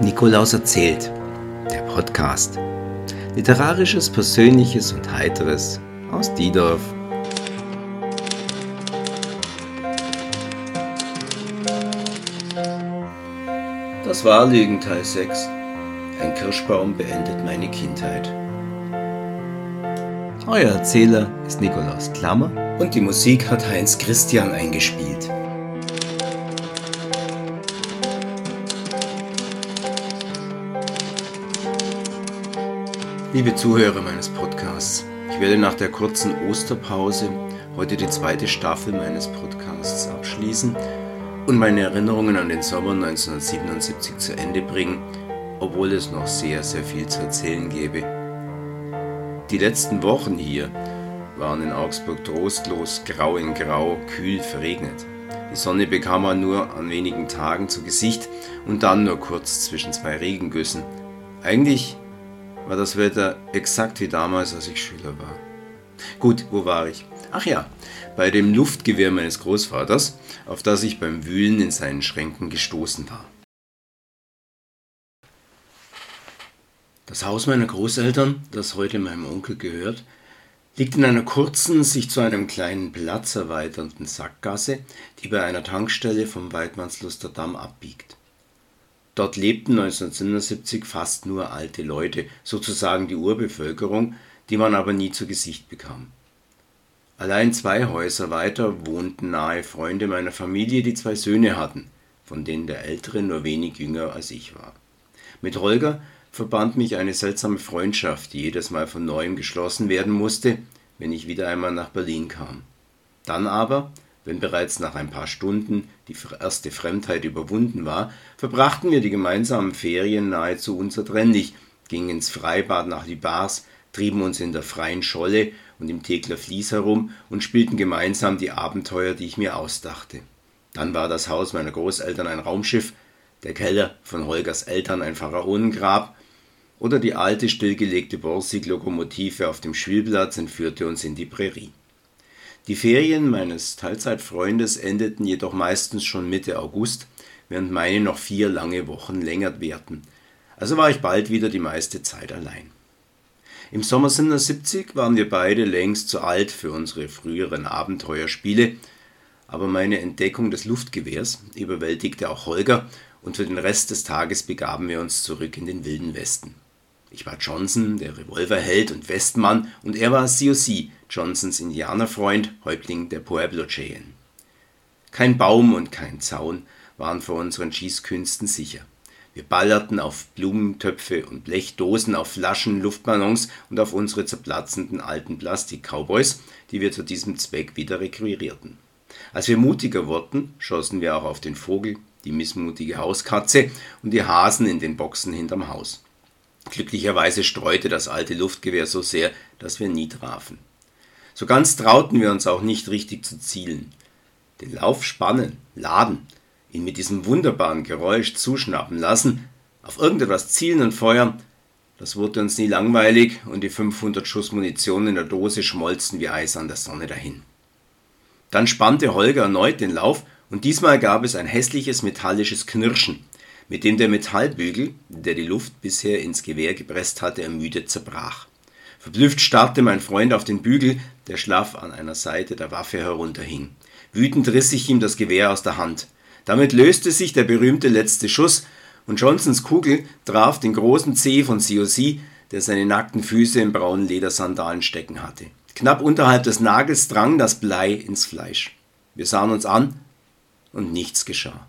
Nikolaus erzählt, der Podcast. Literarisches, Persönliches und Heiteres aus Diedorf. Das war Lügen Teil 6. Ein Kirschbaum beendet meine Kindheit. Euer Erzähler ist Nikolaus Klammer und die Musik hat Heinz Christian eingespielt. Liebe Zuhörer meines Podcasts, ich werde nach der kurzen Osterpause heute die zweite Staffel meines Podcasts abschließen und meine Erinnerungen an den Sommer 1977 zu Ende bringen, obwohl es noch sehr, sehr viel zu erzählen gäbe. Die letzten Wochen hier waren in Augsburg trostlos, grau in grau, kühl, verregnet. Die Sonne bekam man nur an wenigen Tagen zu Gesicht und dann nur kurz zwischen zwei Regengüssen. Eigentlich war das Wetter exakt wie damals, als ich Schüler war. Gut, wo war ich? Ach ja, bei dem Luftgewehr meines Großvaters, auf das ich beim Wühlen in seinen Schränken gestoßen war. Das Haus meiner Großeltern, das heute meinem Onkel gehört, liegt in einer kurzen, sich zu einem kleinen Platz erweiternden Sackgasse, die bei einer Tankstelle vom Weidmannsluster Damm abbiegt. Dort lebten 1977 fast nur alte Leute, sozusagen die Urbevölkerung, die man aber nie zu Gesicht bekam. Allein zwei Häuser weiter wohnten nahe Freunde meiner Familie, die zwei Söhne hatten, von denen der ältere nur wenig jünger als ich war. Mit Holger verband mich eine seltsame Freundschaft, die jedes Mal von neuem geschlossen werden musste, wenn ich wieder einmal nach Berlin kam. Dann aber, wenn bereits nach ein paar Stunden die erste Fremdheit überwunden war, verbrachten wir die gemeinsamen Ferien nahezu unzertrennlich, gingen ins Freibad nach Libars, trieben uns in der freien Scholle und im Tegler Fließ herum und spielten gemeinsam die Abenteuer, die ich mir ausdachte. Dann war das Haus meiner Großeltern ein Raumschiff, der Keller von Holgers Eltern ein Pharaonengrab oder die alte stillgelegte Borsig-Lokomotive auf dem Spielplatz entführte uns in die Prärie. Die Ferien meines Teilzeitfreundes endeten jedoch meistens schon Mitte August, während meine noch vier lange Wochen länger währten. Also war ich bald wieder die meiste Zeit allein. Im Sommer 77 waren wir beide längst zu alt für unsere früheren Abenteuerspiele, aber meine Entdeckung des Luftgewehrs überwältigte auch Holger und für den Rest des Tages begaben wir uns zurück in den wilden Westen. Ich war Johnson, der Revolverheld und Westmann, und er war COC, Johnsons Indianerfreund, Häuptling der Pueblo Cheyenne. Kein Baum und kein Zaun waren vor unseren Schießkünsten sicher. Wir ballerten auf Blumentöpfe und Blechdosen, auf Flaschen, Luftballons und auf unsere zerplatzenden alten Plastik-Cowboys, die wir zu diesem Zweck wieder requirierten. Als wir mutiger wurden, schossen wir auch auf den Vogel, die missmutige Hauskatze und die Hasen in den Boxen hinterm Haus. Glücklicherweise streute das alte Luftgewehr so sehr, dass wir nie trafen. So ganz trauten wir uns auch nicht richtig zu zielen. Den Lauf spannen, laden, ihn mit diesem wunderbaren Geräusch zuschnappen lassen, auf irgendetwas zielen und feuern, das wurde uns nie langweilig und die 500 Schuss Munition in der Dose schmolzen wie Eis an der Sonne dahin. Dann spannte Holger erneut den Lauf und diesmal gab es ein hässliches metallisches Knirschen, mit dem der Metallbügel, der die Luft bisher ins Gewehr gepresst hatte, ermüdet zerbrach. Verblüfft starrte mein Freund auf den Bügel, der schlaff an einer Seite der Waffe herunterhing. Wütend riss ich ihm das Gewehr aus der Hand. Damit löste sich der berühmte letzte Schuss und Johnsons Kugel traf den großen Zeh von COC, der seine nackten Füße in braunen Ledersandalen stecken hatte. Knapp unterhalb des Nagels drang das Blei ins Fleisch. Wir sahen uns an und nichts geschah.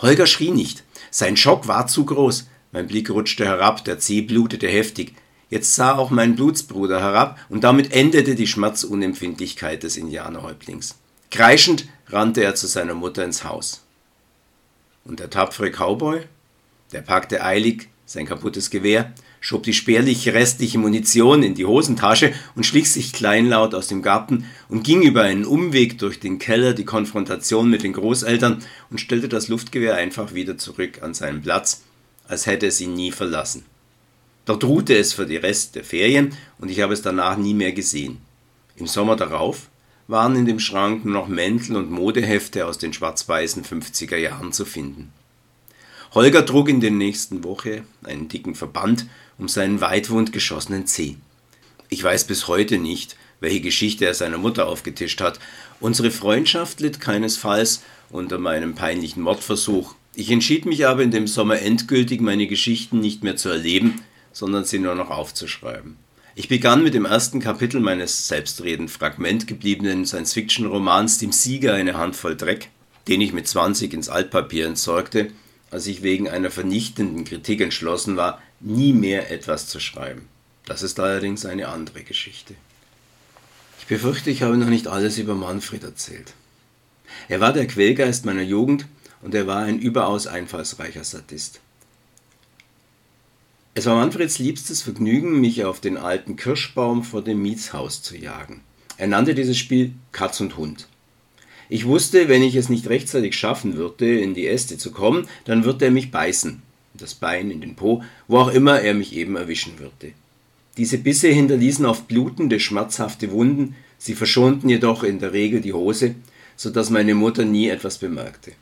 Holger schrie nicht. Sein Schock war zu groß. Mein Blick rutschte herab, der Zeh blutete heftig. Jetzt sah auch mein Blutsbruder herab, und damit endete die Schmerzunempfindlichkeit des Indianerhäuptlings. Kreischend rannte er zu seiner Mutter ins Haus. Und der tapfere Cowboy? Der packte eilig sein kaputtes Gewehr, schob die spärlich restliche Munition in die Hosentasche und schlich sich kleinlaut aus dem Garten und ging über einen Umweg durch den Keller die Konfrontation mit den Großeltern und stellte das Luftgewehr einfach wieder zurück an seinen Platz, als hätte es ihn nie verlassen. Dort ruhte es für die Rest der Ferien und ich habe es danach nie mehr gesehen. Im Sommer darauf waren in dem Schrank nur noch Mäntel und Modehefte aus den schwarz-weißen 50er Jahren zu finden. Holger trug in der nächsten Woche einen dicken Verband um seinen weitwund geschossenen Zeh. Ich weiß bis heute nicht, welche Geschichte er seiner Mutter aufgetischt hat. Unsere Freundschaft litt keinesfalls unter meinem peinlichen Mordversuch. Ich entschied mich aber in dem Sommer endgültig, meine Geschichten nicht mehr zu erleben, sondern sie nur noch aufzuschreiben. Ich begann mit dem ersten Kapitel meines selbstredend fragmentgebliebenen Science-Fiction-Romans Dem Sieger eine Handvoll Dreck, den ich mit 20 ins Altpapier entsorgte, als ich wegen einer vernichtenden Kritik entschlossen war, nie mehr etwas zu schreiben. Das ist allerdings eine andere Geschichte. Ich befürchte, ich habe noch nicht alles über Manfred erzählt. Er war der Quellgeist meiner Jugend und er war ein überaus einfallsreicher Sadist. Es war Manfreds liebstes Vergnügen, mich auf den alten Kirschbaum vor dem Mietshaus zu jagen. Er nannte dieses Spiel Katz und Hund. Ich wusste, wenn ich es nicht rechtzeitig schaffen würde, in die Äste zu kommen, dann würde er mich beißen, das Bein in den Po, wo auch immer er mich eben erwischen würde. Diese Bisse hinterließen oft blutende, schmerzhafte Wunden, sie verschonten jedoch in der Regel die Hose, so dass meine Mutter nie etwas bemerkte.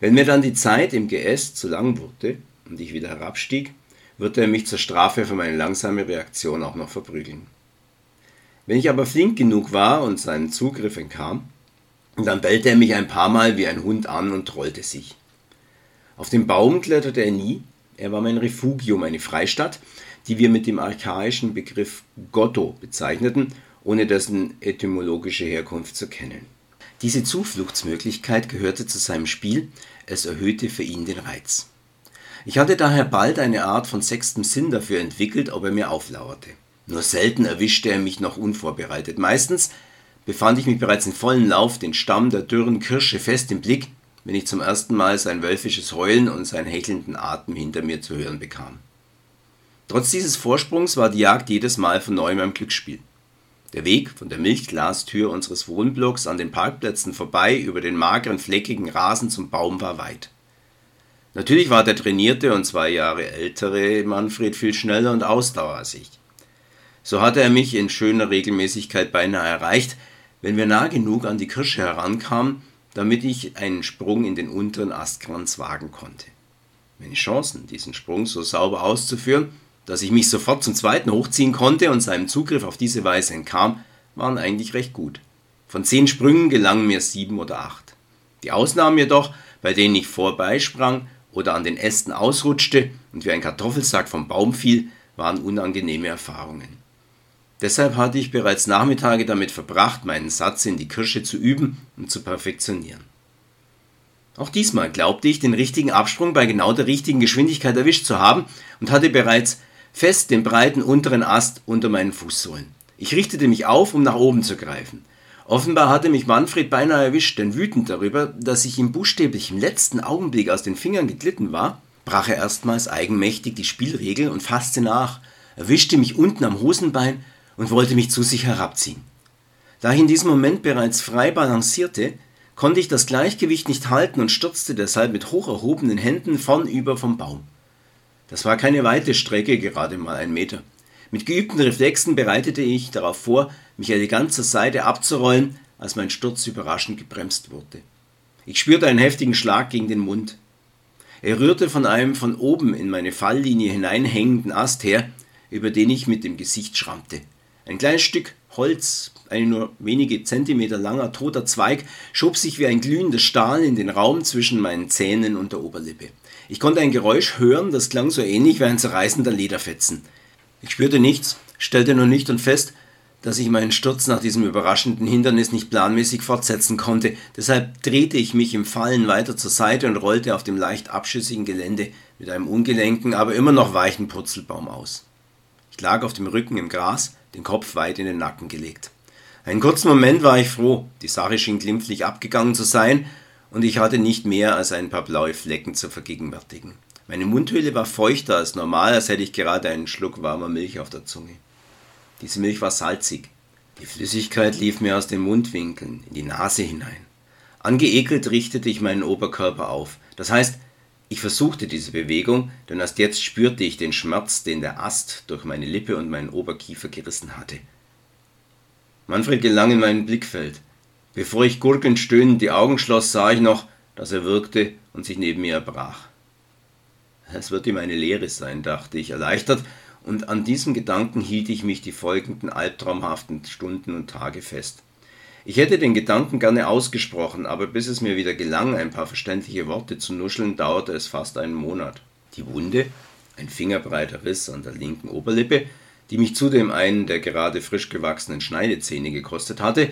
Wenn mir dann die Zeit im Geäst zu lang wurde und ich wieder herabstieg, wird er mich zur Strafe für meine langsame Reaktion auch noch verprügeln. Wenn ich aber flink genug war und seinen Zugriff entkam, dann bellte er mich ein paar Mal wie ein Hund an und trollte sich. Auf den Baum kletterte er nie, er war mein Refugium, eine Freistadt, die wir mit dem archaischen Begriff Gotto bezeichneten, ohne dessen etymologische Herkunft zu kennen. Diese Zufluchtsmöglichkeit gehörte zu seinem Spiel, es erhöhte für ihn den Reiz. Ich hatte daher bald eine Art von sechstem Sinn dafür entwickelt, ob er mir auflauerte. Nur selten erwischte er mich noch unvorbereitet. Meistens befand ich mich bereits in vollem Lauf, den Stamm der dürren Kirsche fest im Blick, wenn ich zum ersten Mal sein wölfisches Heulen und seinen hechelnden Atem hinter mir zu hören bekam. Trotz dieses Vorsprungs war die Jagd jedes Mal von neuem ein Glücksspiel. Der Weg von der Milchglastür unseres Wohnblocks an den Parkplätzen vorbei über den mageren, fleckigen Rasen zum Baum war weit. Natürlich war der trainierte und zwei Jahre ältere Manfred viel schneller und ausdauer als ich. So hatte er mich in schöner Regelmäßigkeit beinahe erreicht, wenn wir nah genug an die Kirsche herankamen, damit ich einen Sprung in den unteren Astkranz wagen konnte. Meine Chancen, diesen Sprung so sauber auszuführen, dass ich mich sofort zum zweiten hochziehen konnte und seinem Zugriff auf diese Weise entkam, waren eigentlich recht gut. Von zehn Sprüngen gelangen mir sieben oder acht. Die Ausnahmen jedoch, bei denen ich vorbeisprang, oder an den Ästen ausrutschte und wie ein Kartoffelsack vom Baum fiel, waren unangenehme Erfahrungen. Deshalb hatte ich bereits Nachmittage damit verbracht, meinen Satz in die Kirsche zu üben und zu perfektionieren. Auch diesmal glaubte ich, den richtigen Absprung bei genau der richtigen Geschwindigkeit erwischt zu haben und hatte bereits fest den breiten unteren Ast unter meinen Fußsohlen. Ich richtete mich auf, um nach oben zu greifen. Offenbar hatte mich Manfred beinahe erwischt, denn wütend darüber, dass ich ihm buchstäblich im letzten Augenblick aus den Fingern geglitten war, brach er erstmals eigenmächtig die Spielregel und fasste nach, erwischte mich unten am Hosenbein und wollte mich zu sich herabziehen. Da ich in diesem Moment bereits frei balancierte, konnte ich das Gleichgewicht nicht halten und stürzte deshalb mit hoch erhobenen Händen vornüber vom Baum. Das war keine weite Strecke, gerade mal ein Meter. Mit geübten Reflexen bereitete ich darauf vor, mich elegant zur Seite abzurollen, als mein Sturz überraschend gebremst wurde. Ich spürte einen heftigen Schlag gegen den Mund. Er rührte von einem von oben in meine Falllinie hineinhängenden Ast her, über den ich mit dem Gesicht schrammte. Ein kleines Stück Holz, ein nur wenige Zentimeter langer toter Zweig, schob sich wie ein glühender Stahl in den Raum zwischen meinen Zähnen und der Oberlippe. Ich konnte ein Geräusch hören, das klang so ähnlich wie ein zerreißender Lederfetzen. Ich spürte nichts, stellte nur nüchtern fest, dass ich meinen Sturz nach diesem überraschenden Hindernis nicht planmäßig fortsetzen konnte. Deshalb drehte ich mich im Fallen weiter zur Seite und rollte auf dem leicht abschüssigen Gelände mit einem ungelenken, aber immer noch weichen Purzelbaum aus. Ich lag auf dem Rücken im Gras, den Kopf weit in den Nacken gelegt. Einen kurzen Moment war ich froh, die Sache schien glimpflich abgegangen zu sein, und ich hatte nicht mehr als ein paar blaue Flecken zu vergegenwärtigen. Meine Mundhöhle war feuchter als normal, als hätte ich gerade einen Schluck warmer Milch auf der Zunge. Diese Milch war salzig. Die Flüssigkeit lief mir aus den Mundwinkeln in die Nase hinein. Angeekelt richtete ich meinen Oberkörper auf. Das heißt, Ich versuchte diese Bewegung, denn erst jetzt spürte ich den Schmerz, den der Ast durch meine Lippe und meinen Oberkiefer gerissen hatte. Manfred gelang in mein Blickfeld. Bevor ich gurkenstöhnend die Augen schloss, sah ich noch, dass er wirkte und sich neben mir erbrach. Es wird ihm eine Lehre sein, dachte ich erleichtert, und an diesem Gedanken hielt ich mich die folgenden albtraumhaften Stunden und Tage fest. Ich hätte den Gedanken gerne ausgesprochen, aber bis es mir wieder gelang, ein paar verständliche Worte zu nuscheln, dauerte es fast einen Monat. Die Wunde, ein fingerbreiter Riss an der linken Oberlippe, die mich zudem einen der gerade frisch gewachsenen Schneidezähne gekostet hatte,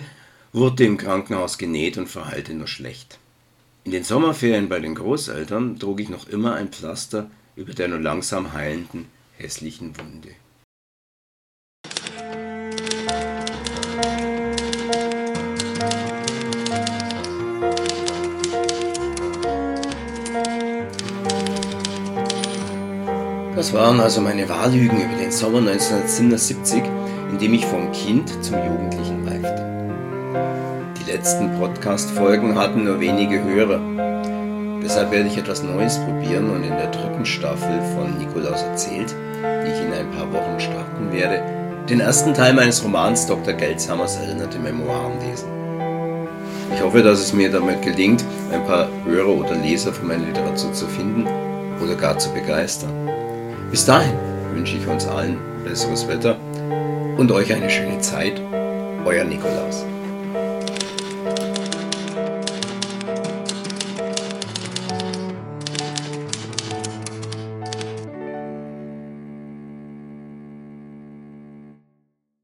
wurde im Krankenhaus genäht und verheilte nur schlecht. In den Sommerferien bei den Großeltern trug ich noch immer ein Pflaster über der nur langsam heilenden hässlichen Wunde. Das waren also meine Wahllügen über den Sommer 1977, in dem ich vom Kind zum Jugendlichen reifte. Die letzten Podcast-Folgen hatten nur wenige Hörer. Deshalb werde ich etwas Neues probieren und in der dritten Staffel von Nikolaus erzählt, die ich in ein paar Wochen starten werde, den ersten Teil meines Romans Dr. Geldsammers erinnerte Memoiren lesen. Ich hoffe, dass es mir damit gelingt, ein paar Hörer oder Leser für meine Literatur zu finden oder gar zu begeistern. Bis dahin wünsche ich uns allen besseres Wetter und euch eine schöne Zeit. Euer Nikolaus.